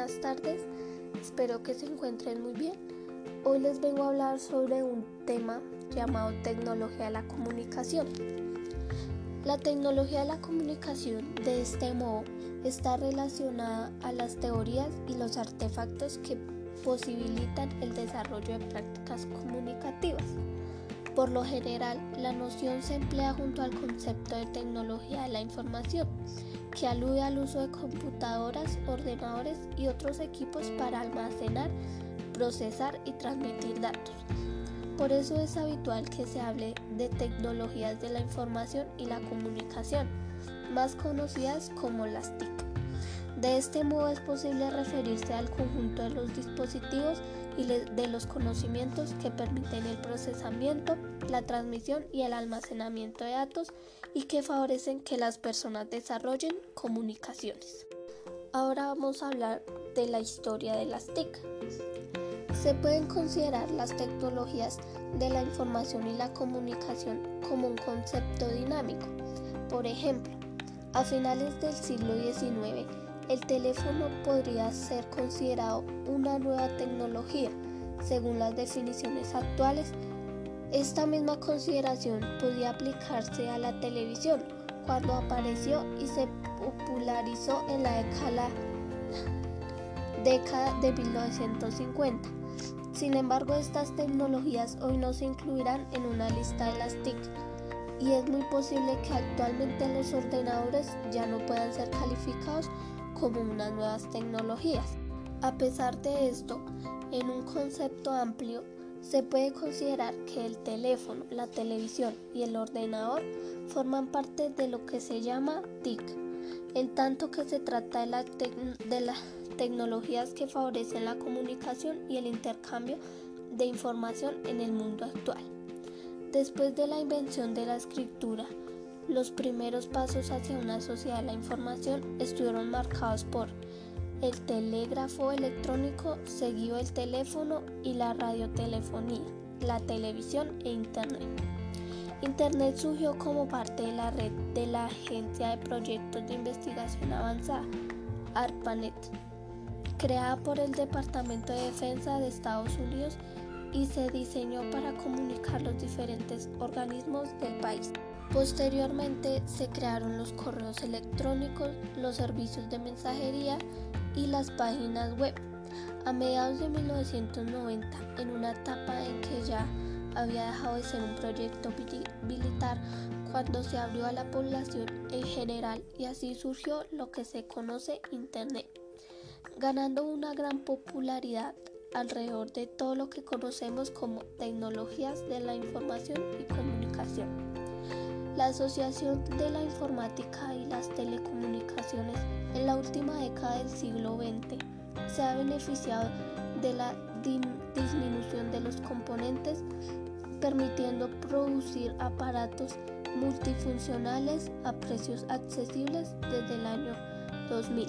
buenas tardes, espero que se encuentren muy bien. Hoy les vengo a hablar sobre un tema llamado tecnología de la comunicación. La tecnología de la comunicación de este modo está relacionada a las teorías y los artefactos que posibilitan el desarrollo de prácticas comunicativas. Por lo general, la noción se emplea junto al concepto de tecnología de la información, que alude al uso de computadoras, ordenadores y otros equipos para almacenar, procesar y transmitir datos. Por eso es habitual que se hable de tecnologías de la información y la comunicación, más conocidas como las TIC. De este modo es posible referirse al conjunto de los dispositivos y de los conocimientos que permiten el procesamiento, la transmisión y el almacenamiento de datos y que favorecen que las personas desarrollen comunicaciones. Ahora vamos a hablar de la historia de las TIC. Se pueden considerar las tecnologías de la información y la comunicación como un concepto dinámico. Por ejemplo, a finales del siglo XIX, el teléfono podría ser considerado una nueva tecnología. Según las definiciones actuales, esta misma consideración podía aplicarse a la televisión cuando apareció y se popularizó en la década, de 1950. Sin embargo, estas tecnologías hoy no se incluirán en una lista de las TIC y es muy posible que actualmente los ordenadores ya no puedan ser calificados como unas nuevas tecnologías. A pesar de esto, en un concepto amplio, se puede considerar que el teléfono, la televisión y el ordenador forman parte de lo que se llama TIC, en tanto que se trata de, de las tecnologías que favorecen la comunicación y el intercambio de información en el mundo actual. Después de la invención de la escritura, los primeros pasos hacia una sociedad de la información estuvieron marcados por el telégrafo electrónico, seguido el teléfono y la radiotelefonía, la televisión e Internet. Internet surgió como parte de la red de la Agencia de Proyectos de Investigación Avanzada, ARPANET, creada por el Departamento de Defensa de Estados Unidos y se diseñó para comunicar los diferentes organismos del país. Posteriormente se crearon los correos electrónicos, los servicios de mensajería y las páginas web. A mediados de 1990, en una etapa en que ya había dejado de ser un proyecto militar, cuando se abrió a la población en general y así surgió lo que se conoce Internet, ganando una gran popularidad alrededor de todo lo que conocemos como tecnologías de la información y comunicación. La Asociación de la Informática y las Telecomunicaciones en la última década del siglo XX se ha beneficiado de la disminución de los componentes, permitiendo producir aparatos multifuncionales a precios accesibles desde el año 2000.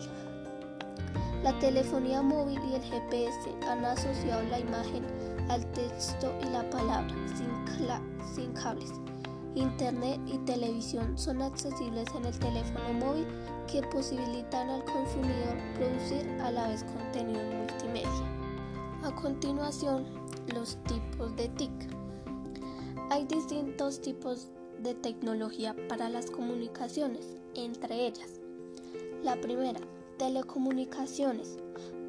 La telefonía móvil y el GPS han asociado la imagen al texto y la palabra sin, sin cables Internet y televisión son accesibles en el teléfono móvil que posibilitan al consumidor producir a la vez contenido multimedia. A continuación, los tipos de TIC. Hay distintos tipos de tecnología para las comunicaciones, entre ellas. La primera, telecomunicaciones,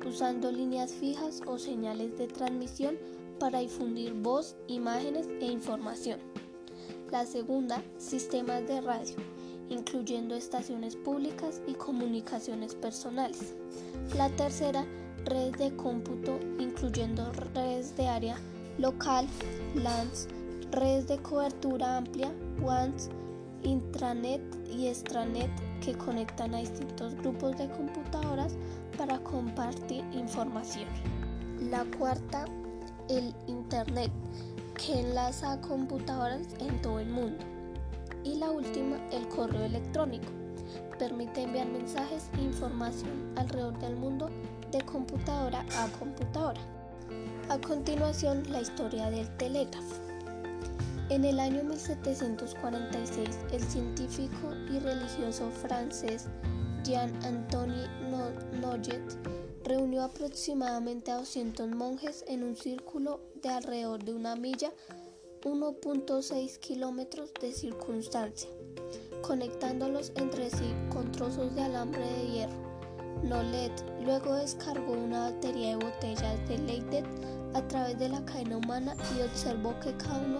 usando líneas fijas o señales de transmisión para difundir voz, imágenes e información. La segunda, sistemas de radio, incluyendo estaciones públicas y comunicaciones personales. La tercera, redes de cómputo, incluyendo redes de área local, LANs, redes de cobertura amplia, WANs, intranet y extranet que conectan a distintos grupos de computadoras para compartir información. La cuarta, el Internet, que enlaza a computadoras en todo el mundo. Y la última, el correo electrónico. Permite enviar mensajes e información alrededor del mundo de computadora a computadora. A continuación, la historia del telégrafo. En el año 1746, el científico y religioso francés Jean-Antoine Nollet reunió aproximadamente a 200 monjes en un círculo de alrededor de una milla, 1.6 kilómetros de circunstancia, conectándolos entre sí con trozos de alambre de hierro. Nolet luego descargó una batería de botellas de Leidet a través de la cadena humana y observó que cada uno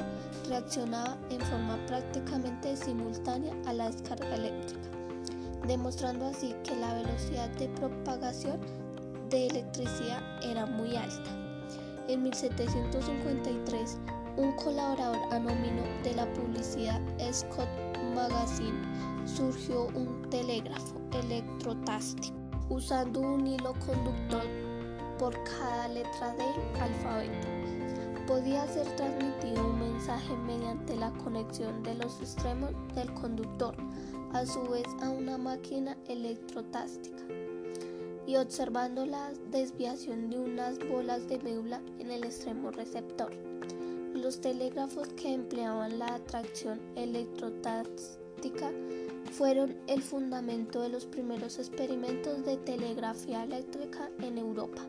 reaccionaba en forma prácticamente simultánea a la descarga eléctrica, demostrando así que la velocidad de propagación de electricidad era muy alta. En 1753, un colaborador anónimo de la publicidad Scott Magazine surgió un telégrafo electrotástico usando un hilo conductor por cada letra del alfabeto. Podía ser transmitido un mensaje mediante la conexión de los extremos del conductor, a su vez a una máquina electrotástica, y observando la desviación de unas bolas de médula en el extremo receptor. Los telégrafos que empleaban la atracción electrotástica fueron el fundamento de los primeros experimentos de telegrafía eléctrica en Europa,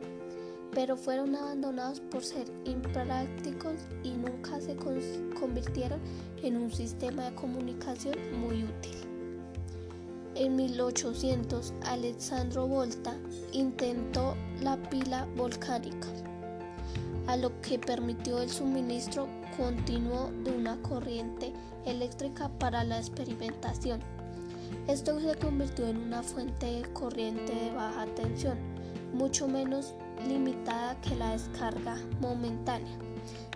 pero fueron abandonados por ser imprácticos y nunca se convirtieron en un sistema de comunicación muy útil. En 1800, Alessandro Volta intentó la pila volcánica, a lo que permitió el suministro continuo de una corriente eléctrica para la experimentación. Esto se convirtió en una fuente de corriente de baja tensión, mucho menos limitada que la descarga momentánea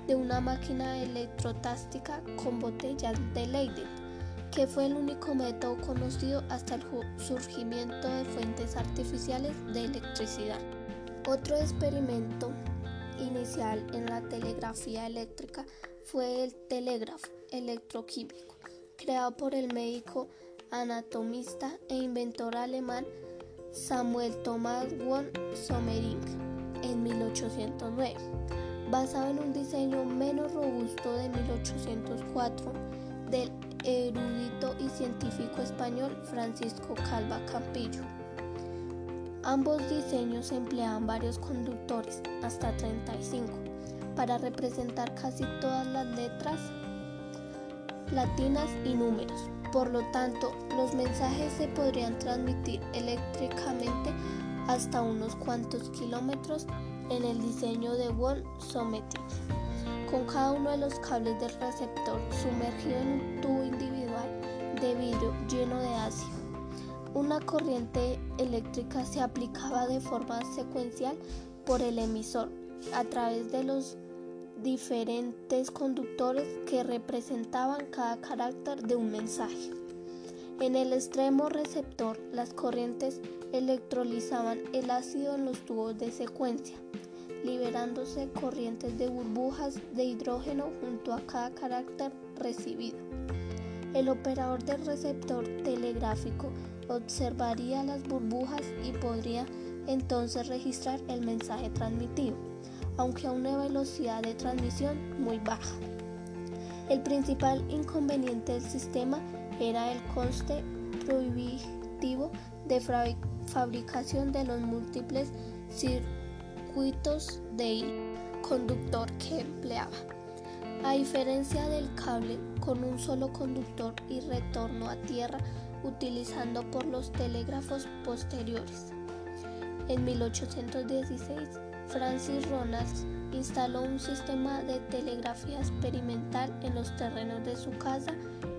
de una máquina electrotástica con botellas de Leyden, que fue el único método conocido hasta el surgimiento de fuentes artificiales de electricidad. Otro experimento inicial en la telegrafía eléctrica fue el telégrafo electroquímico, creado por el médico anatomista e inventor alemán Samuel Thomas von Sommering en 1809, basado en un diseño menos robusto de 1804 del erudito y científico español Francisco Calva Campillo. Ambos diseños empleaban varios conductores, hasta 35, para representar casi todas las letras latinas y números. Por lo tanto, los mensajes se podrían transmitir eléctricamente hasta unos cuantos kilómetros en el diseño de Von Sommeting, con cada uno de los cables del receptor sumergido en un tubo individual de vidrio lleno de ácido. Una corriente eléctrica se aplicaba de forma secuencial por el emisor a través de los diferentes conductores que representaban cada carácter de un mensaje. En el extremo receptor, las corrientes electrolizaban el ácido en los tubos de secuencia, liberándose corrientes de burbujas de hidrógeno junto a cada carácter recibido. El operador del receptor telegráfico observaría las burbujas y podría entonces registrar el mensaje transmitido aunque a una velocidad de transmisión muy baja. El principal inconveniente del sistema era el coste prohibitivo de fabricación de los múltiples circuitos de conductor que empleaba. A diferencia del cable con un solo conductor y retorno a tierra utilizando por los telégrafos posteriores. En 1816 Francis Ronalds instaló un sistema de telegrafía experimental en los terrenos de su casa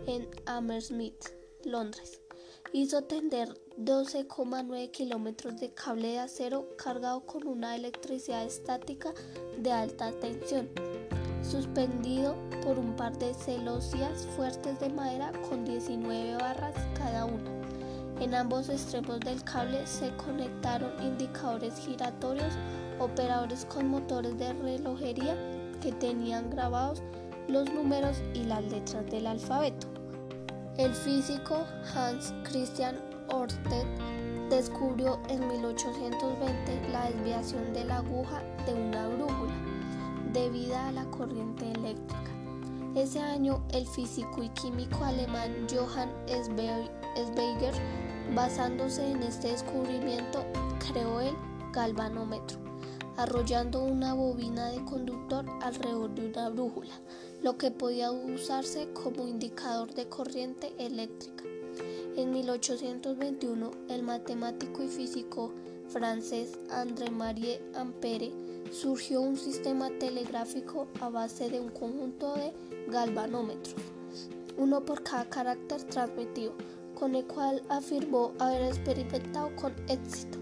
en Hammersmith, Londres. Hizo tender 12,9 kilómetros de cable de acero cargado con una electricidad estática de alta tensión, suspendido por un par de celosías fuertes de madera con 19 barras cada una. En ambos extremos del cable se conectaron indicadores giratorios operadores con motores de relojería que tenían grabados los números y las letras del alfabeto. El físico Hans Christian Ørsted descubrió en 1820 la desviación de la aguja de una brújula debida a la corriente eléctrica. Ese año, el físico y químico alemán Johann Schweiger, basándose en este descubrimiento, creó el galvanómetro, arrollando una bobina de conductor alrededor de una brújula, lo que podía usarse como indicador de corriente eléctrica. En 1821, el matemático y físico francés André-Marie Ampère surgió un sistema telegráfico a base de un conjunto de galvanómetros, uno por cada carácter transmitido, con el cual afirmó haber experimentado con éxito.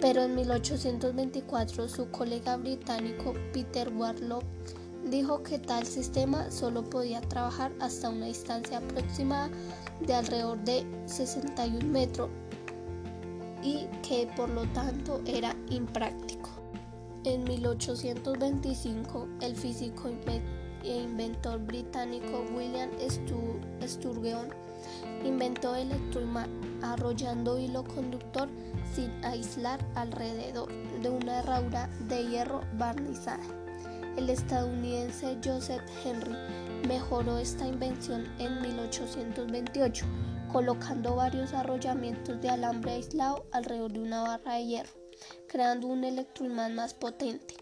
Pero en 1824 su colega británico Peter Warlock dijo que tal sistema solo podía trabajar hasta una distancia aproximada de alrededor de 61 metros y que por lo tanto era impráctico. En 1825, el físico e inventor británico William Sturgeon inventó el electroimán arrollando hilo conductor sin aislar alrededor de una herradura de hierro barnizada. El estadounidense Joseph Henry mejoró esta invención en 1828, colocando varios arrollamientos de alambre aislado alrededor de una barra de hierro, creando un electroimán más potente.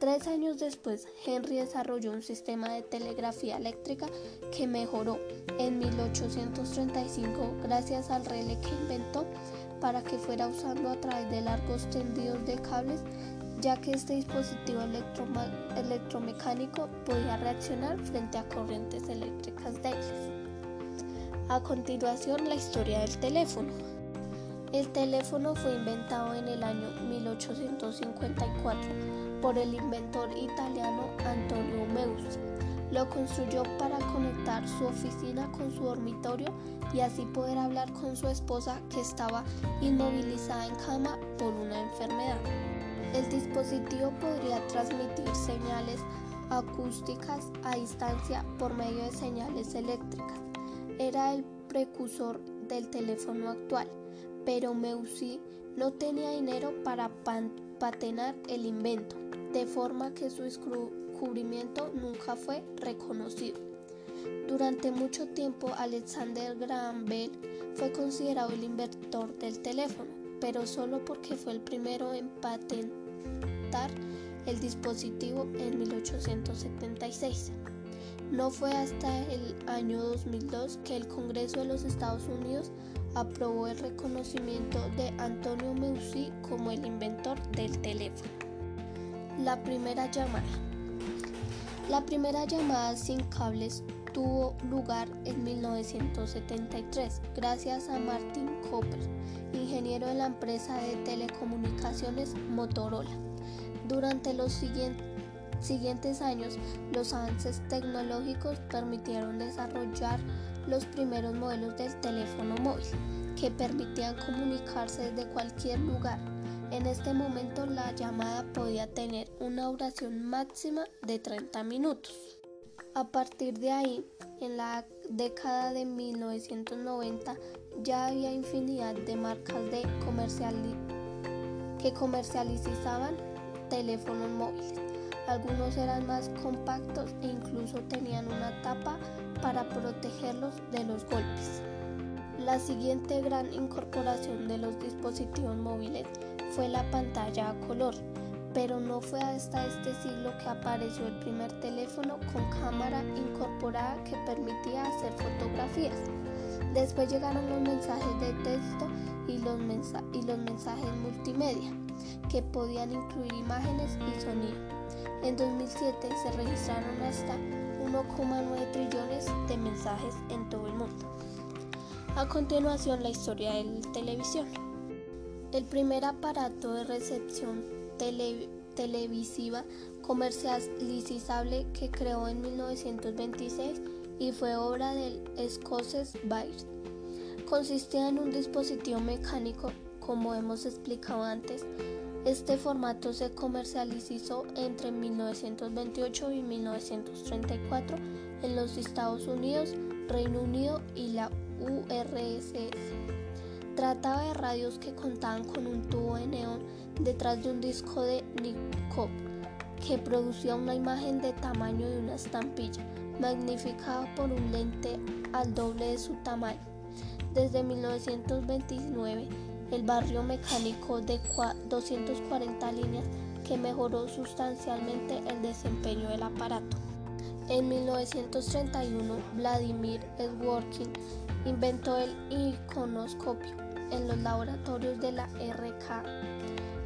Tres años después, Henry desarrolló un sistema de telegrafía eléctrica que mejoró en 1835 gracias al relé que inventó para que fuera usando a través de largos tendidos de cables, ya que este dispositivo electromecánico podía reaccionar frente a corrientes eléctricas débiles. A continuación, la historia del teléfono. El teléfono fue inventado en el año 1854 por el inventor italiano Antonio Meucci. Lo construyó para conectar su oficina con su dormitorio y así poder hablar con su esposa que estaba inmovilizada en cama por una enfermedad. El dispositivo podría transmitir señales acústicas a distancia por medio de señales eléctricas. Era el precursor del teléfono actual, pero Meucci no tenía dinero para patenar el invento de forma que su descubrimiento nunca fue reconocido. Durante mucho tiempo Alexander Graham Bell fue considerado el inventor del teléfono, pero solo porque fue el primero en patentar el dispositivo en 1876. No fue hasta el año 2002 que el Congreso de los Estados Unidos aprobó el reconocimiento de Antonio Meucci como el inventor del teléfono. La primera llamada. La primera llamada sin cables tuvo lugar en 1973 gracias a Martin Cooper, ingeniero de la empresa de telecomunicaciones Motorola. Durante los siguientes años, los avances tecnológicos permitieron desarrollar los primeros modelos del teléfono móvil, que permitían comunicarse desde cualquier lugar en este momento la llamada podía tener una duración máxima de 30 minutos. A partir de ahí, en la década de 1990 ya había infinidad de marcas de que comercializaban teléfonos móviles. Algunos eran más compactos e incluso tenían una tapa para protegerlos de los golpes. La siguiente gran incorporación de los dispositivos móviles fue la pantalla a color, pero no fue hasta este siglo que apareció el primer teléfono con cámara incorporada que permitía hacer fotografías. Después llegaron los mensajes de texto y los, y los mensajes multimedia, que podían incluir imágenes y sonido. En 2007 se registraron hasta 1,9 trillones de mensajes en todo el mundo. A continuación, la historia de la televisión. El primer aparato de recepción televisiva comercializable que creó en 1926 y fue obra del escocés Byers. Consistía en un dispositivo mecánico, como hemos explicado antes. Este formato se comercializó entre 1928 y 1934 en los Estados Unidos, Reino Unido y la URSS. Trataba de radios que contaban con un tubo de neón detrás de un disco de Nikon que producía una imagen de tamaño de una estampilla, magnificada por un lente al doble de su tamaño. Desde 1929, el barrio mecánico de 240 líneas que mejoró sustancialmente el desempeño del aparato. En 1931, Vladimir Sworkin inventó el iconoscopio en los laboratorios de la RK.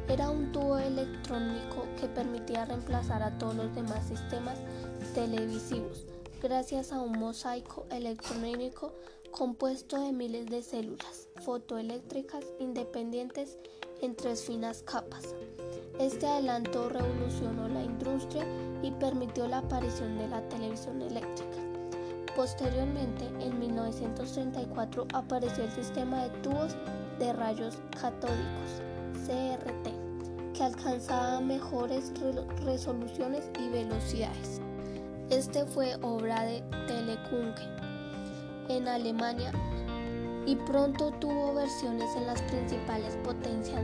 Era un tubo electrónico que permitía reemplazar a todos los demás sistemas televisivos gracias a un mosaico electrónico compuesto de miles de células fotoeléctricas independientes en tres finas capas. Este adelanto revolucionó la industria y permitió la aparición de la televisión eléctrica. Posteriormente, en 1934, apareció el sistema de tubos de rayos catódicos, CRT, que alcanzaba mejores resoluciones y velocidades. Este fue obra de Telefunke en Alemania y pronto tuvo versiones en las principales potencias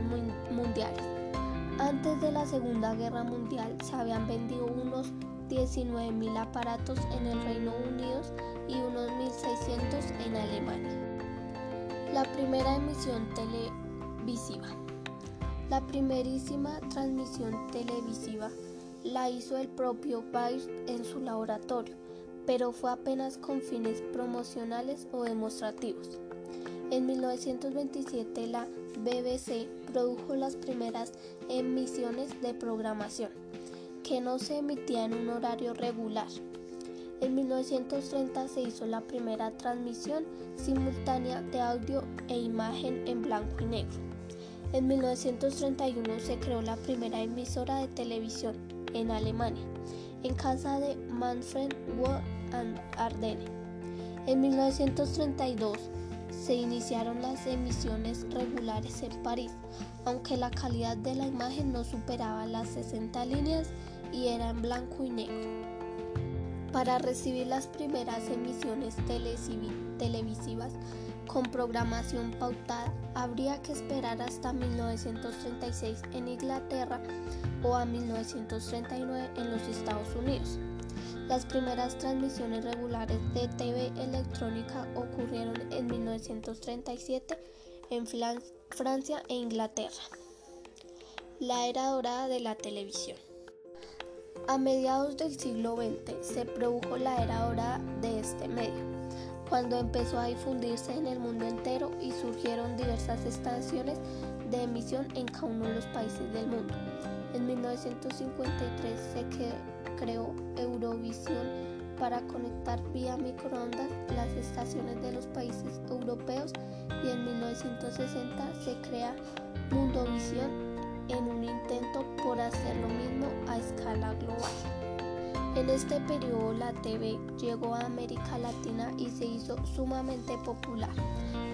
mundiales. Antes de la Segunda Guerra Mundial se habían vendido unos 19.000 aparatos en el Reino Unido y unos 1.600 en Alemania. La primera emisión televisiva. La primerísima transmisión televisiva la hizo el propio Bayer en su laboratorio, pero fue apenas con fines promocionales o demostrativos. En 1927 la BBC produjo las primeras emisiones de programación, que no se emitía en un horario regular. En 1930 se hizo la primera transmisión simultánea de audio e imagen en blanco y negro. En 1931 se creó la primera emisora de televisión en Alemania, en casa de Manfred Wood Ardenne. En 1932 se iniciaron las emisiones regulares en París, aunque la calidad de la imagen no superaba las 60 líneas y era en blanco y negro. Para recibir las primeras emisiones televisivas con programación pautada, habría que esperar hasta 1936 en Inglaterra o a 1939 en los Estados Unidos. Las primeras transmisiones regulares de TV electrónica ocurrieron en 1937 en Francia e Inglaterra. La era dorada de la televisión. A mediados del siglo XX se produjo la era dorada de este medio, cuando empezó a difundirse en el mundo entero y surgieron diversas estaciones de emisión en cada uno de los países del mundo. En 1953 se creó Eurovisión para conectar vía microondas las estaciones de los países europeos y en 1960 se crea Mundovisión en un intento por hacer lo mismo a escala global. En este periodo la TV llegó a América Latina y se hizo sumamente popular.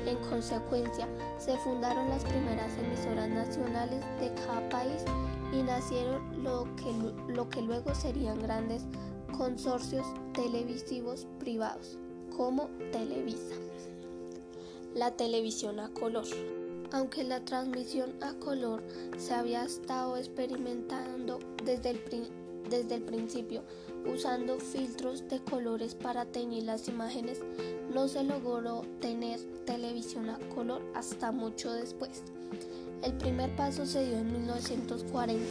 En consecuencia, se fundaron las primeras emisoras nacionales de cada país y nacieron lo que, lo que luego serían grandes consorcios televisivos privados, como Televisa. La televisión a color. Aunque la transmisión a color se había estado experimentando desde el, principio, usando filtros de colores para teñir las imágenes, no se logró tener televisión a color hasta mucho después. El primer paso se dio en 1940.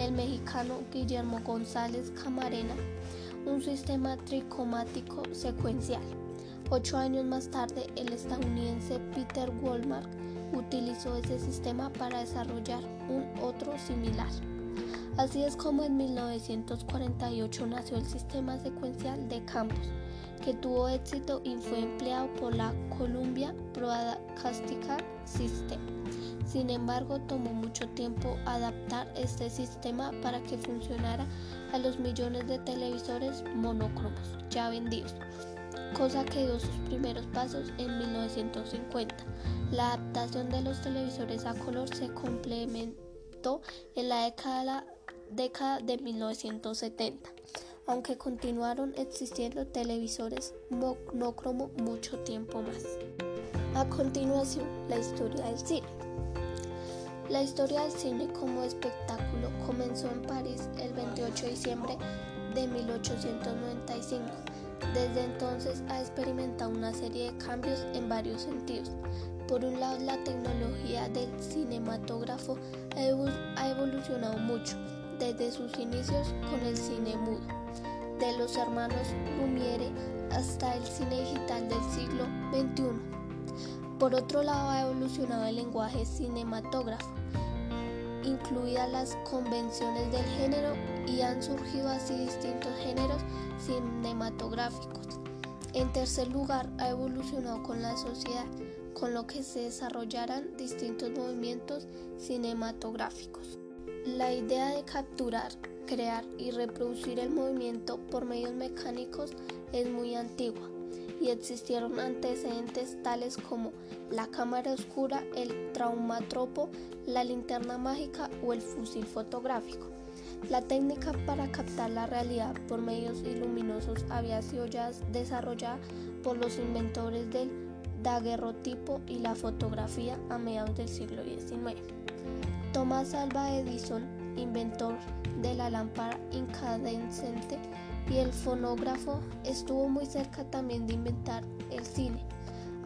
El mexicano Guillermo González Camarena, un sistema tricomático secuencial. Ocho años más tarde, el estadounidense Peter Walmart utilizó ese sistema para desarrollar un otro similar. Así es como en 1948 nació el sistema secuencial de campos, que tuvo éxito y fue empleado por la Columbia Broadcasting System. Sin embargo, tomó mucho tiempo adaptar este sistema para que funcionara a los millones de televisores monocromos ya vendidos, cosa que dio sus primeros pasos en 1950. La adaptación de los televisores a color se complementó en la década, de 1970 aunque continuaron existiendo televisores monocromo mucho tiempo más. A continuación, la historia del cine. La historia del cine como espectáculo comenzó en París el 28 de diciembre de 1895. Desde entonces ha experimentado una serie de cambios en varios sentidos. Por un lado, la tecnología del cinematógrafo ha evolucionado mucho desde sus inicios con el cine mudo, de los hermanos Lumiere hasta el cine digital del siglo XXI. Por otro lado, ha evolucionado el lenguaje cinematógrafo, incluidas las convenciones del género y han surgido así distintos géneros cinematográficos. En tercer lugar, ha evolucionado con la sociedad, con lo que se desarrollarán distintos movimientos cinematográficos. La idea de capturar, crear y reproducir el movimiento por medios mecánicos es muy antigua y existieron antecedentes tales como la cámara oscura, el traumatropo, la linterna mágica o el fusil fotográfico. La técnica para captar la realidad por medios iluminosos había sido ya desarrollada por los inventores del daguerrotipo y la fotografía a mediados del siglo XIX. Thomas Alva Edison, inventor de la lámpara incandescente y el fonógrafo, estuvo muy cerca también de inventar el cine,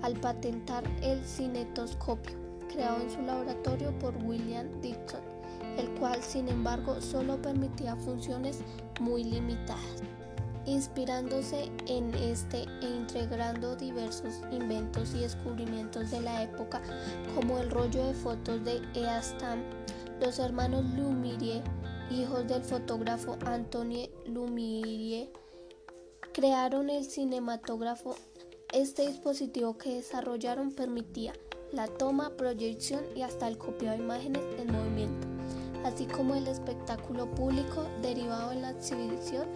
al patentar el cinetoscopio, creado en su laboratorio por William Dixon, el cual sin embargo solo permitía funciones muy limitadas. Inspirándose en este e integrando diversos inventos y descubrimientos de la época, como el rollo de fotos de Eastam, los hermanos Lumière, hijos del fotógrafo Antoine Lumière, crearon el cinematógrafo. Este dispositivo que desarrollaron permitía la toma, proyección y hasta el copiado de imágenes en movimiento, así como el espectáculo público derivado en la exhibición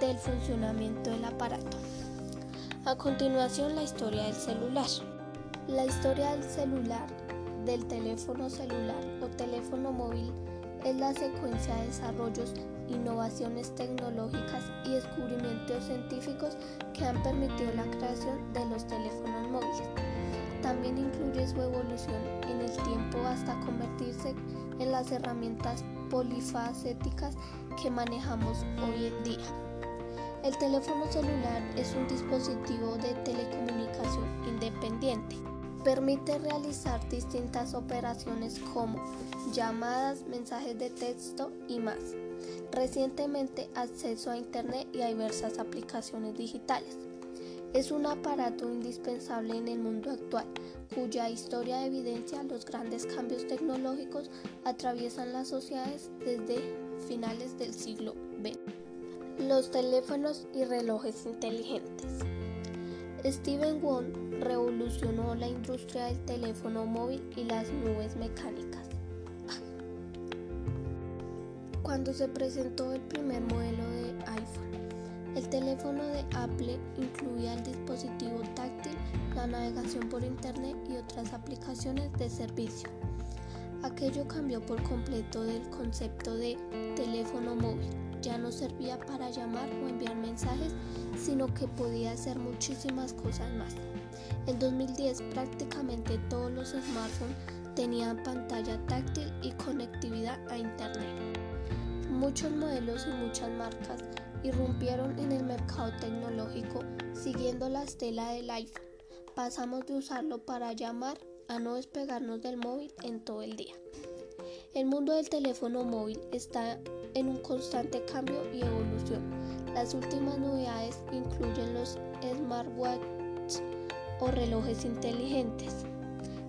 del funcionamiento del aparato. A continuación, la historia del celular. La historia del celular, del teléfono celular o teléfono móvil es la secuencia de desarrollos, innovaciones tecnológicas y descubrimientos científicos que han permitido la creación de los teléfonos móviles. También incluye su evolución en el tiempo hasta convertirse en las herramientas polifacéticas que manejamos hoy en día. El teléfono celular es un dispositivo de telecomunicación independiente. Permite realizar distintas operaciones como llamadas, mensajes de texto y más. Recientemente acceso a Internet y a diversas aplicaciones digitales. Es un aparato indispensable en el mundo actual, cuya historia evidencia los grandes cambios tecnológicos atraviesan las sociedades desde finales del siglo XX. Los teléfonos y relojes inteligentes. Steven Wong revolucionó la industria del teléfono móvil y las nubes mecánicas. Cuando se presentó el primer modelo de iPhone, el teléfono de Apple incluía el dispositivo táctil, la navegación por Internet y otras aplicaciones de servicio. Aquello cambió por completo del concepto de teléfono móvil ya no servía para llamar o enviar mensajes, sino que podía hacer muchísimas cosas más. En 2010 prácticamente todos los smartphones tenían pantalla táctil y conectividad a Internet. Muchos modelos y muchas marcas irrumpieron en el mercado tecnológico siguiendo la estela del iPhone. Pasamos de usarlo para llamar a no despegarnos del móvil en todo el día. El mundo del teléfono móvil está en un constante cambio y evolución. Las últimas novedades incluyen los smartwatches o relojes inteligentes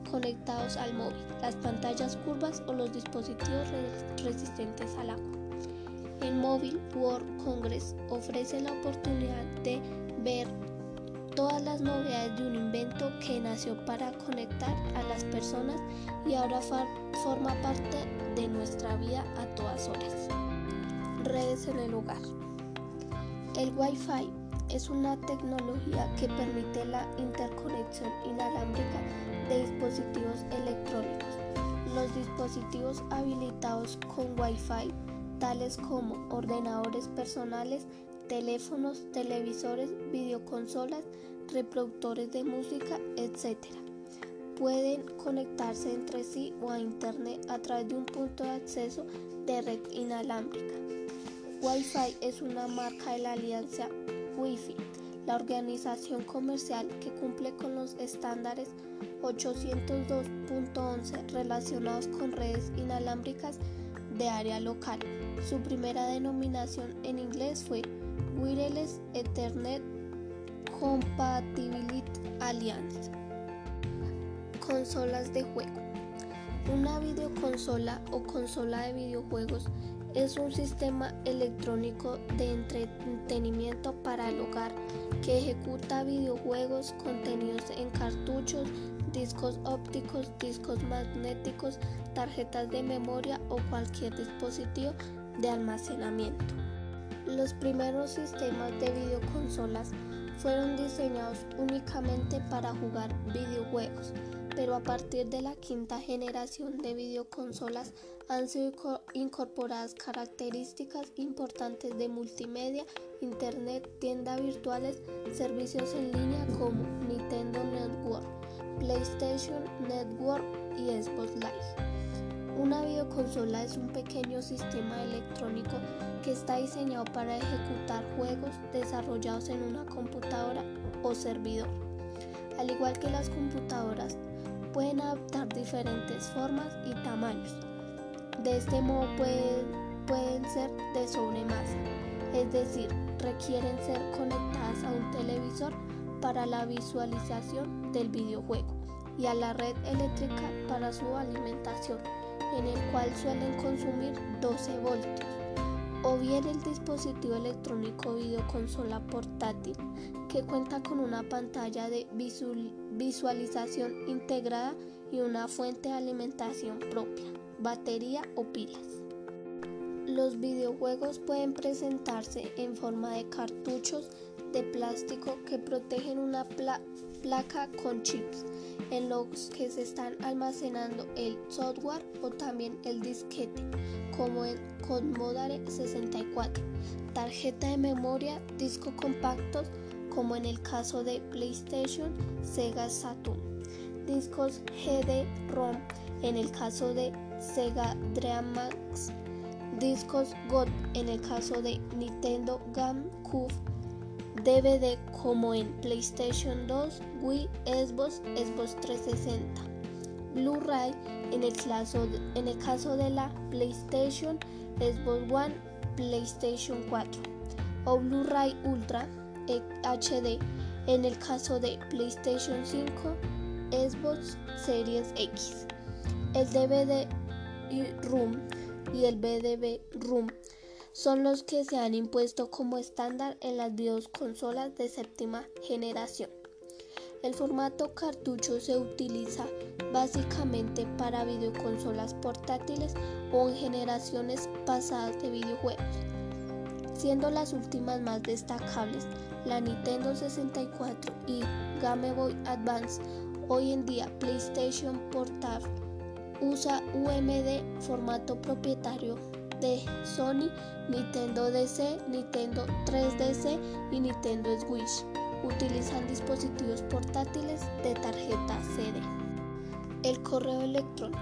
conectados al móvil, las pantallas curvas o los dispositivos resistentes al agua. El Mobile World Congress ofrece la oportunidad de ver todas las novedades de un invento que nació para conectar a las personas y ahora forma parte de nuestra vida a todas horas redes en el hogar. El Wi-Fi es una tecnología que permite la interconexión inalámbrica de dispositivos electrónicos. Los dispositivos habilitados con Wi-Fi, tales como ordenadores personales, teléfonos, televisores, videoconsolas, reproductores de música, etc. Pueden conectarse entre sí o a Internet a través de un punto de acceso de red inalámbrica. Wi-Fi es una marca de la alianza Wi-Fi. la organización comercial que cumple con los estándares 802.11 relacionados con redes inalámbricas de área local. Su primera denominación en inglés fue Wireless Ethernet Compatibility Alliance. Consolas de juego. Una videoconsola o consola de videojuegos es un sistema electrónico de entretenimiento para el hogar que ejecuta videojuegos contenidos en cartuchos, discos ópticos, discos magnéticos, tarjetas de memoria o cualquier dispositivo de almacenamiento. Los primeros sistemas de videoconsolas fueron diseñados únicamente para jugar videojuegos, pero a partir de la quinta generación de videoconsolas han sido incorporadas características importantes de multimedia, internet, tiendas virtuales, servicios en línea como Nintendo Network, PlayStation Network y Xbox Live. Una videoconsola es un pequeño sistema electrónico que está diseñado para ejecutar juegos desarrollados en una computadora o servidor. Al igual que las computadoras, pueden adaptar diferentes formas y tamaños. De este modo pueden, ser de sobremasa, es decir, requieren ser conectadas a un televisor para la visualización del videojuego y a la red eléctrica para su alimentación en el cual suelen consumir 12 voltios, o bien el dispositivo electrónico videoconsola portátil que cuenta con una pantalla de visualización integrada y una fuente de alimentación propia, batería o pilas. Los videojuegos pueden presentarse en forma de cartuchos de plástico que protegen una placa con chips en los que se están almacenando el software o también el disquete, como en Commodore 64, tarjeta de memoria, disco compactos, como en el caso de PlayStation, Sega Saturn, discos GD-ROM, en el caso de Sega Dreamcast, discos GOT, en el caso de Nintendo GameCube, DVD como en PlayStation 2, Wii, Xbox, Xbox 360. Blu-ray en, el caso de, en el caso de la PlayStation, Xbox One, PlayStation 4. O Blu-ray Ultra HD en el caso de PlayStation 5, Xbox Series X. El DVD Room y el BDB Room son los que se han impuesto como estándar en las videoconsolas de séptima generación. El formato cartucho se utiliza básicamente para videoconsolas portátiles o en generaciones pasadas de videojuegos, siendo las últimas más destacables la Nintendo 64 y Game Boy Advance. Hoy en día PlayStation Portable usa UMD formato propietario de Sony, Nintendo DC, Nintendo 3DS y Nintendo Switch. Utilizan dispositivos portátiles de tarjeta CD. El correo electrónico.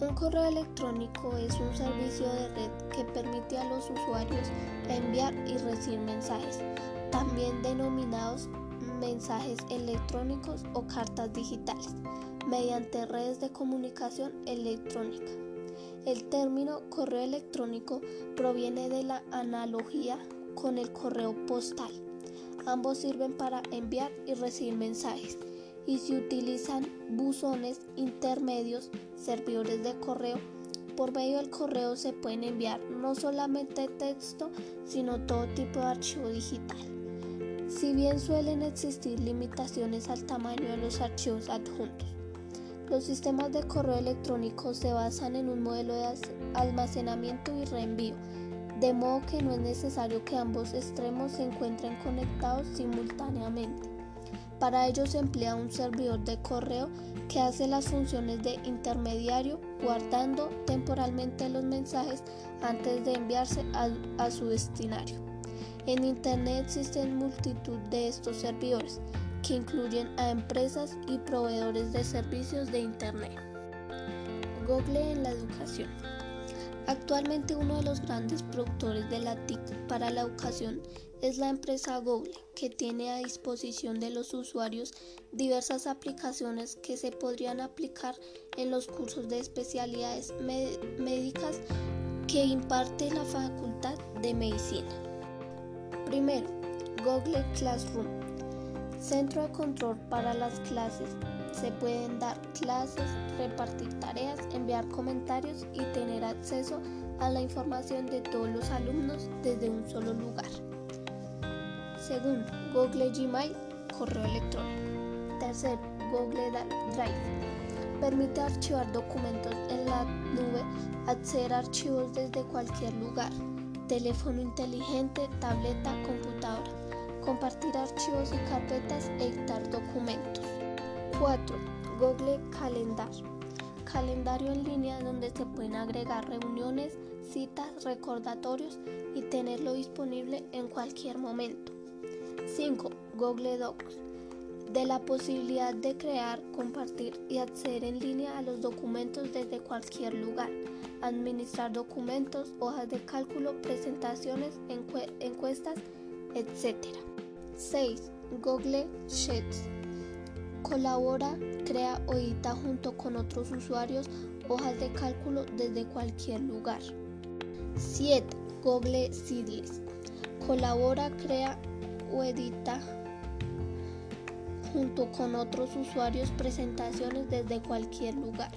Un correo electrónico es un servicio de red que permite a los usuarios enviar y recibir mensajes, también denominados mensajes electrónicos o cartas digitales, mediante redes de comunicación electrónica. El término correo electrónico proviene de la analogía con el correo postal. Ambos sirven para enviar y recibir mensajes y se utilizan buzones intermedios, servidores de correo. Por medio del correo se pueden enviar no solamente texto, sino todo tipo de archivo digital. Si bien suelen existir limitaciones al tamaño de los archivos adjuntos, los sistemas de correo electrónico se basan en un modelo de almacenamiento y reenvío, de modo que no es necesario que ambos extremos se encuentren conectados simultáneamente. Para ello se emplea un servidor de correo que hace las funciones de intermediario, guardando temporalmente los mensajes antes de enviarse a, su destinario. En Internet existen multitud de estos servidores, que incluyen a empresas y proveedores de servicios de Internet. Google en la educación. Actualmente uno de los grandes productores de la TIC para la educación es la empresa Google, que tiene a disposición de los usuarios diversas aplicaciones que se podrían aplicar en los cursos de especialidades médicas que imparte la Facultad de Medicina. Primero, Google Classroom, centro de control para las clases. Se pueden dar clases, repartir tareas, enviar comentarios y tener acceso a la información de todos los alumnos desde un solo lugar. Segundo, Google Gmail, correo electrónico. Tercero, Google Drive. Permite archivar documentos en la nube, acceder a archivos desde cualquier lugar, teléfono inteligente, tableta, computadora, compartir archivos y carpetas, editar documentos. 4. Google Calendar. Calendario en línea donde se pueden agregar reuniones, citas, recordatorios y tenerlo disponible en cualquier momento. 5. Google Docs. De la posibilidad de crear, compartir y acceder en línea a los documentos desde cualquier lugar. Administrar documentos, hojas de cálculo, presentaciones, encuestas, etc. 6. Google Sheets. Colabora, crea o edita junto con otros usuarios hojas de cálculo desde cualquier lugar. 7. Google Seedless. Colabora, crea o edita junto con otros usuarios presentaciones desde cualquier lugar.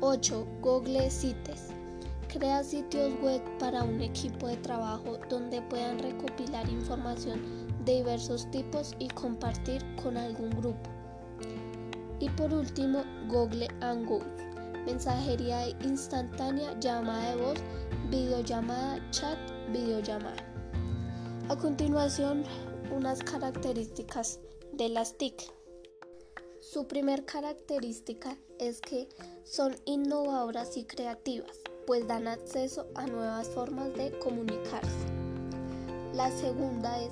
8. Google Sites. Crea sitios web para un equipo de trabajo donde puedan recopilar información de diversos tipos y compartir con algún grupo. Y por último, Google Hangouts. Mensajería instantánea, llamada de voz, videollamada, chat, videollamada. A continuación, unas características de las TIC. Su primer característica es que son innovadoras y creativas, pues dan acceso a nuevas formas de comunicarse. La segunda es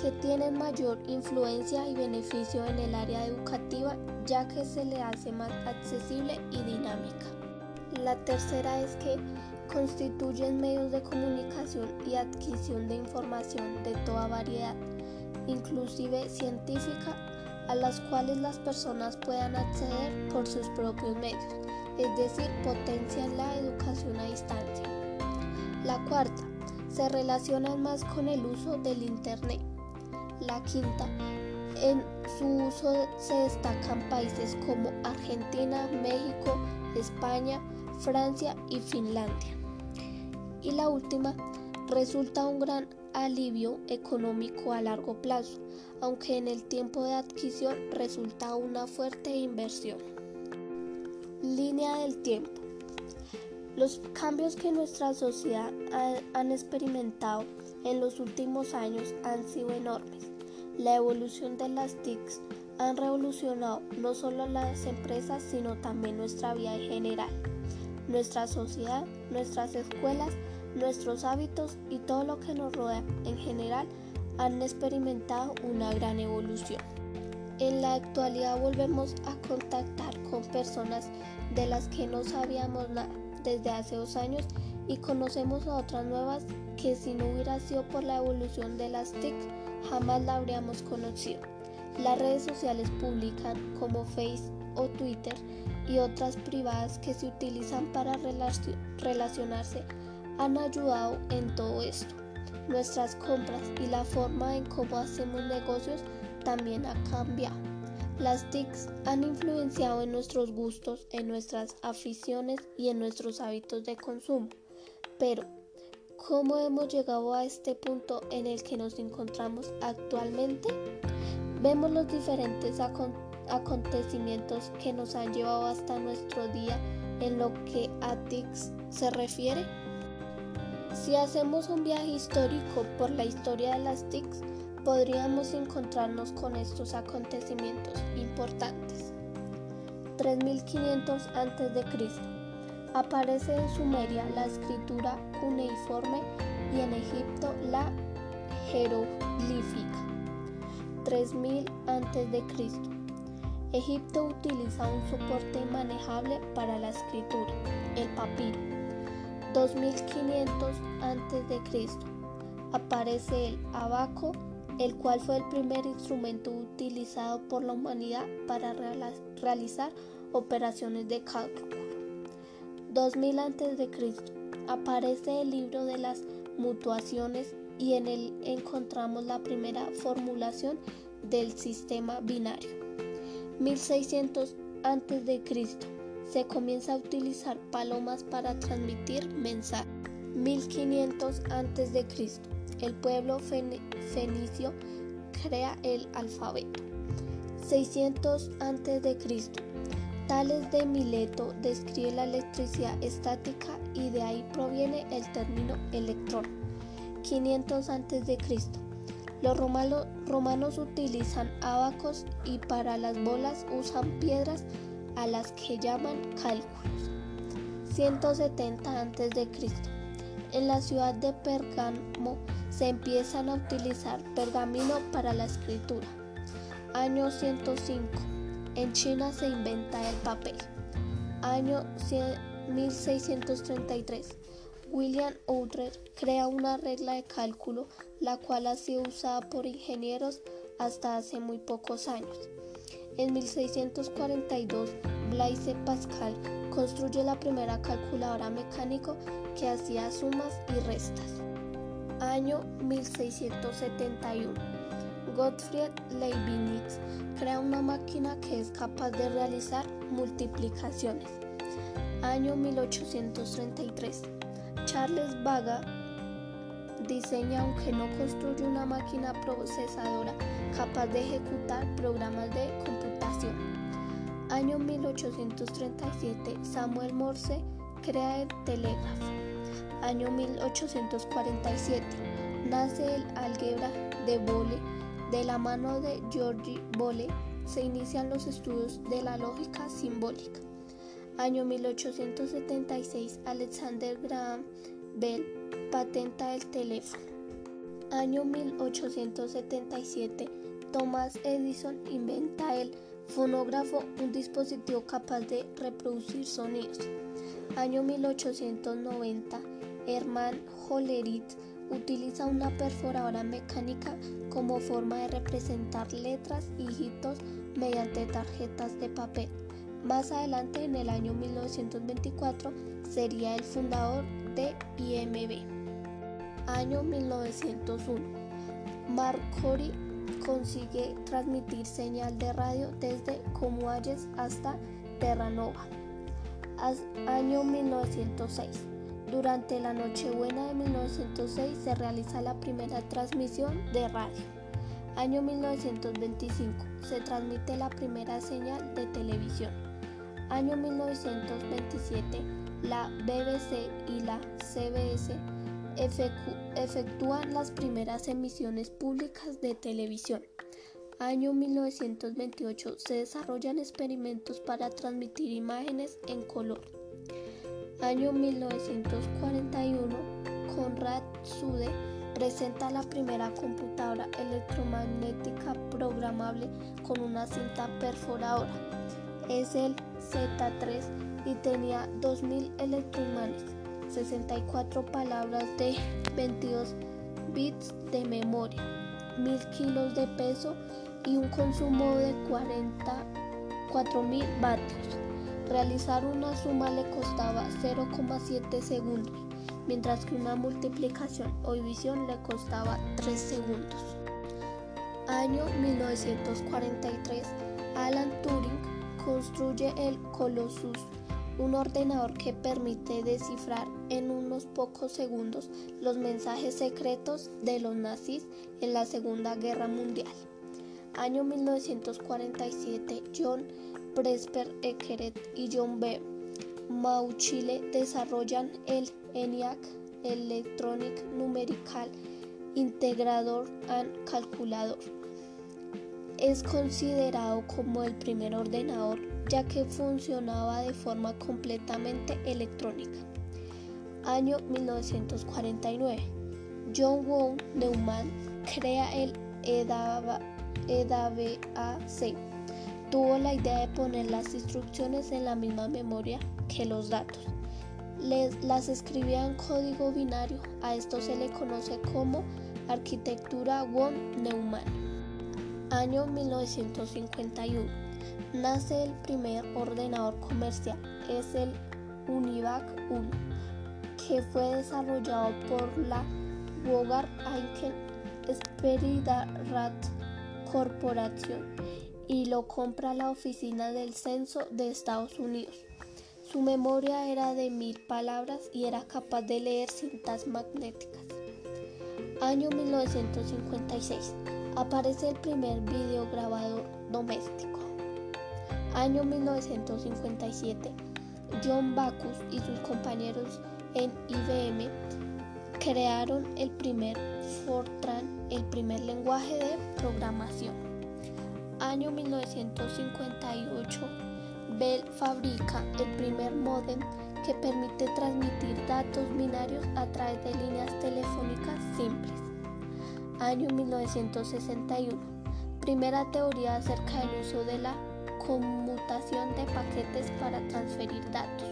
que tienen mayor influencia y beneficio en el área educativa ya que se le hace más accesible y dinámica. La tercera es que constituyen medios de comunicación y adquisición de información de toda variedad, inclusive científica, a las cuales las personas puedan acceder por sus propios medios, es decir, potencian la educación a distancia. La cuarta, se relacionan más con el uso del Internet. La quinta, en su uso se destacan países como Argentina, México, España, Francia y Finlandia. Y la última, resulta un gran alivio económico a largo plazo, aunque en el tiempo de adquisición resulta una fuerte inversión. Línea del tiempo. Los cambios que nuestra sociedad han experimentado en los últimos años han sido enormes. La evolución de las TICs han revolucionado no solo las empresas, sino también nuestra vida en general, nuestra sociedad, nuestras escuelas, nuestros hábitos y todo lo que nos rodea en general han experimentado una gran evolución. En la actualidad volvemos a contactar con personas de las que no sabíamos nada desde hace dos años y conocemos a otras nuevas que si no hubiera sido por la evolución de las TIC jamás la habríamos conocido. Las redes sociales publican como Face o Twitter y otras privadas que se utilizan para relacionarse han ayudado en todo esto. Nuestras compras y la forma en cómo hacemos negocios también ha cambiado. Las TICs han influenciado en nuestros gustos, en nuestras aficiones y en nuestros hábitos de consumo. Pero, ¿cómo hemos llegado a este punto en el que nos encontramos actualmente? Vemos los diferentes acontecimientos que nos han llevado hasta nuestro día en lo que a TICs se refiere. Si hacemos un viaje histórico por la historia de las TICs, podríamos encontrarnos con estos acontecimientos importantes. 3500 a.C. Aparece en Sumeria la escritura cuneiforme y en Egipto la jeroglífica. 3000 a.C. Egipto utiliza un soporte manejable para la escritura, el papiro. 2500 a.C. aparece el abaco, el cual fue el primer instrumento utilizado por la humanidad para realizar operaciones de cálculo. 2000 a.C. aparece el libro de las mutuaciones y en él encontramos la primera formulación del sistema binario. 1600 a.C. se comienza a utilizar palomas para transmitir mensajes. 1500 a.C. el pueblo fenicio crea el alfabeto. 600 a.C. Tales de Mileto describe la electricidad estática y de ahí proviene el término electrón. 500 a.C. Los romanos, utilizan abacos y para las bolas usan piedras a las que llaman cálculos. 170 a.C. En la ciudad de Pergamo se empiezan a utilizar pergamino para la escritura. Año 105. En China se inventa el papel. Año 1633. William Outrer crea una regla de cálculo la cual ha sido usada por ingenieros hasta hace muy pocos años. En 1642, Blaise Pascal construye la primera calculadora mecánica que hacía sumas y restas. Año 1671. Gottfried Leibniz crea una máquina que es capaz de realizar multiplicaciones. Año 1833. Charles Baga diseña, aunque no construye una máquina procesadora capaz de ejecutar programas de computación. Año 1837, Samuel Morse crea el telégrafo. Año 1847, nace el álgebra de Boole. De la mano de George Boole se inician los estudios de la lógica simbólica. Año 1876, Alexander Graham Bell patenta el teléfono. Año 1877, Thomas Edison inventa el fonógrafo, un dispositivo capaz de reproducir sonidos. Año 1890, Hermann Hollerith utiliza una perforadora mecánica como forma de representar letras y hitos mediante tarjetas de papel. Más adelante, en el año 1924, sería el fundador de IMB. Año 1901. Marcori consigue transmitir señal de radio desde Comualles hasta Terranova. Año 1906. Durante la Nochebuena de 1906 se realiza la primera transmisión de radio. Año 1925. Se transmite la primera señal de televisión año 1927, la BBC y la CBS efectúan las primeras emisiones públicas de televisión. Año 1928 se desarrollan experimentos para transmitir imágenes en color. Año 1941, Conrad Sude presenta la primera computadora electromagnética programable con una cinta perforadora. Es el Z3 y tenía 2.000 electroimanes, 64 palabras de 22 bits de memoria, 1.000 kilos de peso y un consumo de 44.000 vatios. Realizar una suma le costaba 0,7 segundos, mientras que una multiplicación o división le costaba 3 segundos. Año 1943, Alan Turing construye el Colossus, un ordenador que permite descifrar en unos pocos segundos los mensajes secretos de los nazis en la Segunda Guerra Mundial. Año 1947, John Presper Eckert y John B. Mauchile desarrollan el ENIAC Electronic Numerical Integrador and Calculador es considerado como el primer ordenador ya que funcionaba de forma completamente electrónica. Año 1949. John Wong Neumann crea el EDABAC, tuvo la idea de poner las instrucciones en la misma memoria que los datos. las escribía en código binario. A esto se le conoce como arquitectura von Neumann. Año 1951. Nace el primer ordenador comercial. Es el Univac 1, que fue desarrollado por la Bogart Aiken Rat Corporation y lo compra la Oficina del Censo de Estados Unidos. Su memoria era de mil palabras y era capaz de leer cintas magnéticas. Año 1956. Aparece el primer videograbador doméstico. Año 1957. John Backus y sus compañeros en IBM crearon el primer Fortran, el primer lenguaje de programación. Año 1958, Bell fabrica el primer modem que permite transmitir datos binarios a través de líneas telefónicas simples. Año 1961, primera teoría acerca del uso de la conmutación de paquetes para transferir datos.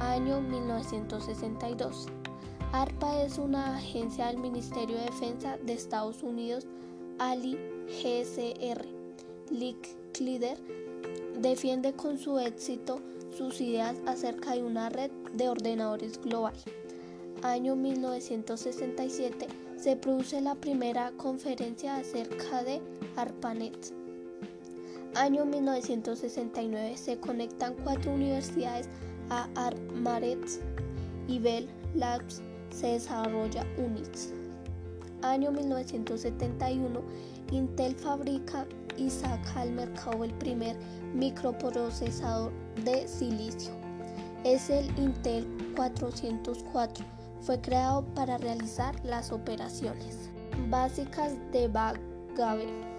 Año 1962. ARPA es una agencia del Ministerio de Defensa de Estados Unidos, ALI GSR. Lick Cleader defiende con su éxito sus ideas acerca de una red de ordenadores global. Año 1967 se produce la primera conferencia acerca de ARPANET. Año 1969 se conectan cuatro universidades a ARMARET y Bell Labs se desarrolla Unix. Año 1971, Intel fabrica y saca al mercado el primer microprocesador de silicio. Es el Intel 404. Fue creado para realizar las operaciones básicas de Backgammon.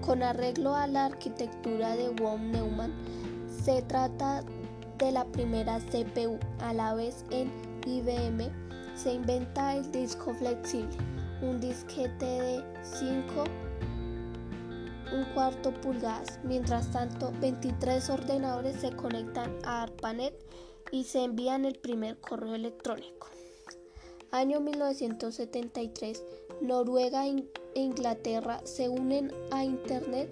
Con arreglo a la arquitectura de von Neumann, se trata de la primera CPU a la vez en IBM se inventa el disco flexible, un disquete de 5 un cuarto pulgadas. Mientras tanto, 23 ordenadores se conectan a ARPANET y se envían el primer correo electrónico. Año 1973. Noruega e Inglaterra se unen a Internet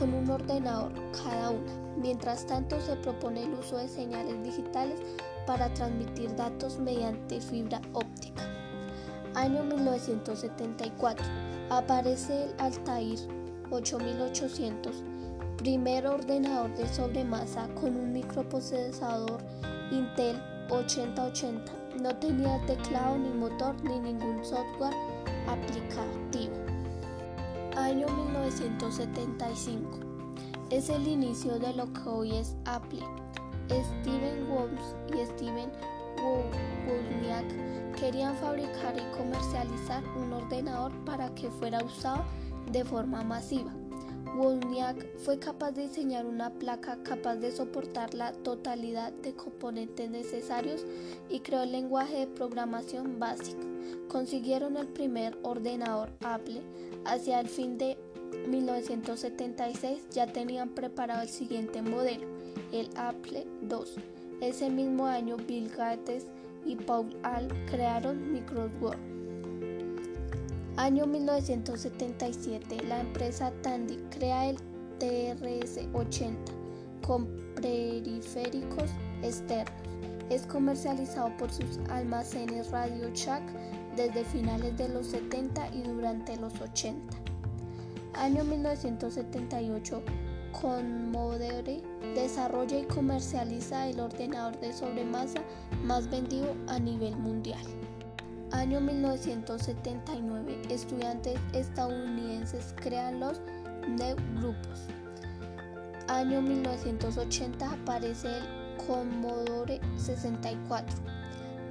con un ordenador cada una. Mientras tanto, se propone el uso de señales digitales para transmitir datos mediante fibra óptica. Año 1974. Aparece el Altair 8800, primer ordenador de sobremasa con un microprocesador Intel 8080. No tenía teclado ni motor ni ningún software aplicativo. Año 1975. Es el inicio de lo que hoy es Apple. Steven Worms y Steven Wozniak querían fabricar y comercializar un ordenador para que fuera usado de forma masiva. Wozniak fue capaz de diseñar una placa capaz de soportar la totalidad de componentes necesarios y creó el lenguaje de programación básico. Consiguieron el primer ordenador Apple. Hacia el fin de 1976 ya tenían preparado el siguiente modelo, el Apple II. Ese mismo año Bill Gates y Paul Al crearon Microsoft. Año 1977, la empresa Tandy crea el TRS-80 con periféricos externos. Es comercializado por sus almacenes Radio Shack desde finales de los 70 y durante los 80. Año 1978, Commodore desarrolla y comercializa el ordenador de sobremasa más vendido a nivel mundial. Año 1979, estudiantes estadounidenses crean los NET grupos. Año 1980 aparece el Commodore 64.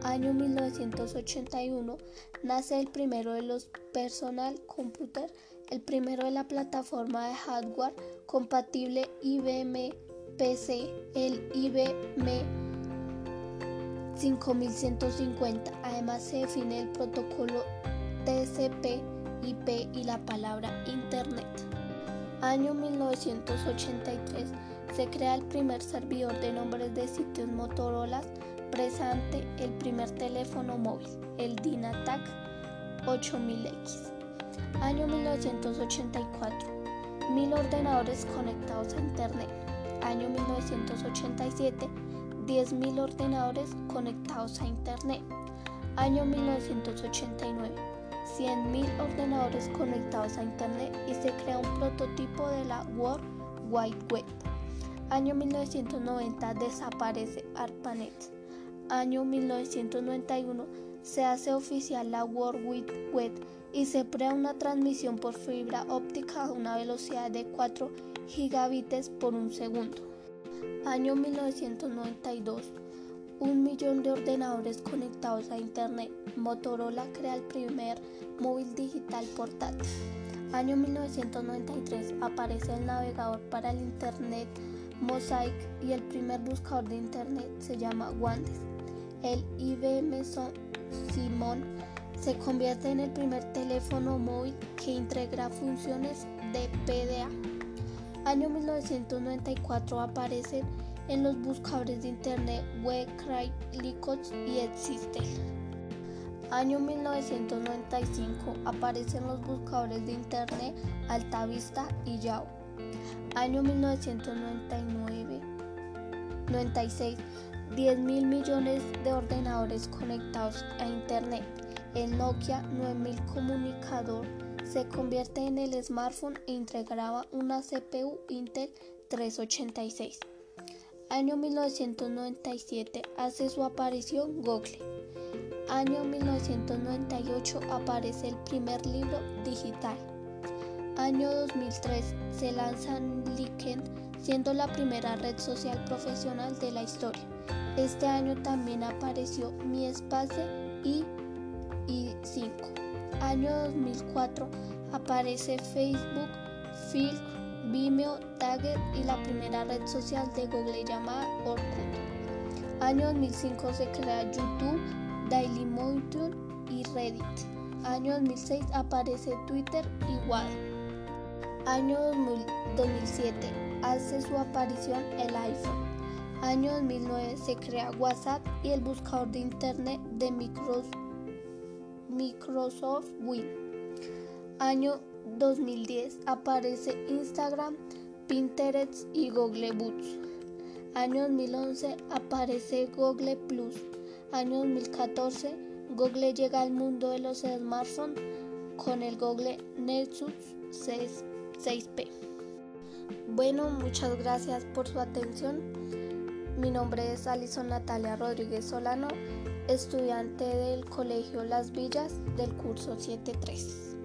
Año 1981 nace el primero de los personal computer el primero de la plataforma de hardware compatible IBM PC, el IBM 5150. Además se define el protocolo TCP/IP y la palabra Internet. Año 1983 se crea el primer servidor de nombres de sitios Motorola presente el primer teléfono móvil, el Dynatac 8000X. Año 1984. Mil ordenadores conectados a Internet. Año 1987. 10.000 ordenadores conectados a Internet. Año 1989. 100.000 ordenadores conectados a Internet y se crea un prototipo de la World Wide Web. Año 1990 desaparece ARPANET. Año 1991 se hace oficial la World Wide Web y se crea una transmisión por fibra óptica a una velocidad de 4 gigabits por un segundo. Año 1992. Un millón de ordenadores conectados a Internet. Motorola crea el primer móvil digital portátil. Año 1993. Aparece el navegador para el Internet Mosaic y el primer buscador de Internet se llama Wandes. El IBM Simon se convierte en el primer teléfono móvil que integra funciones de PDA. Año 1994 aparecen en los buscadores de internet WebCry, Lycos y Existel. Año 1995 aparecen los buscadores de internet Altavista y Yahoo. Año 1999 96 10 mil millones de ordenadores conectados a internet. El Nokia 9000 comunicador se convierte en el smartphone e integraba una CPU Intel 386. Año 1997 hace su aparición Google. Año 1998 aparece el primer libro digital. Año 2003 se lanza LinkedIn siendo la primera red social profesional de la historia. Este año también apareció Mi Espacio y i5. Año 2004 aparece Facebook, Filk, Vimeo, Tagger y la primera red social de Google llamada Orkut. Año 2005 se crea YouTube, Dailymotion y Reddit. Año 2006 aparece Twitter y WhatsApp. Año 2007 hace su aparición el iPhone. Año 2009 se crea WhatsApp y el buscador de Internet de Microsoft Microsoft Win. Año 2010 aparece Instagram, Pinterest y Google Boots. Año 2011 aparece Google Plus. Año 2014 Google llega al mundo de los smartphones con el Google Nexus 6P. Bueno, muchas gracias por su atención. Mi nombre es Alison Natalia Rodríguez Solano estudiante del Colegio Las Villas del curso 73.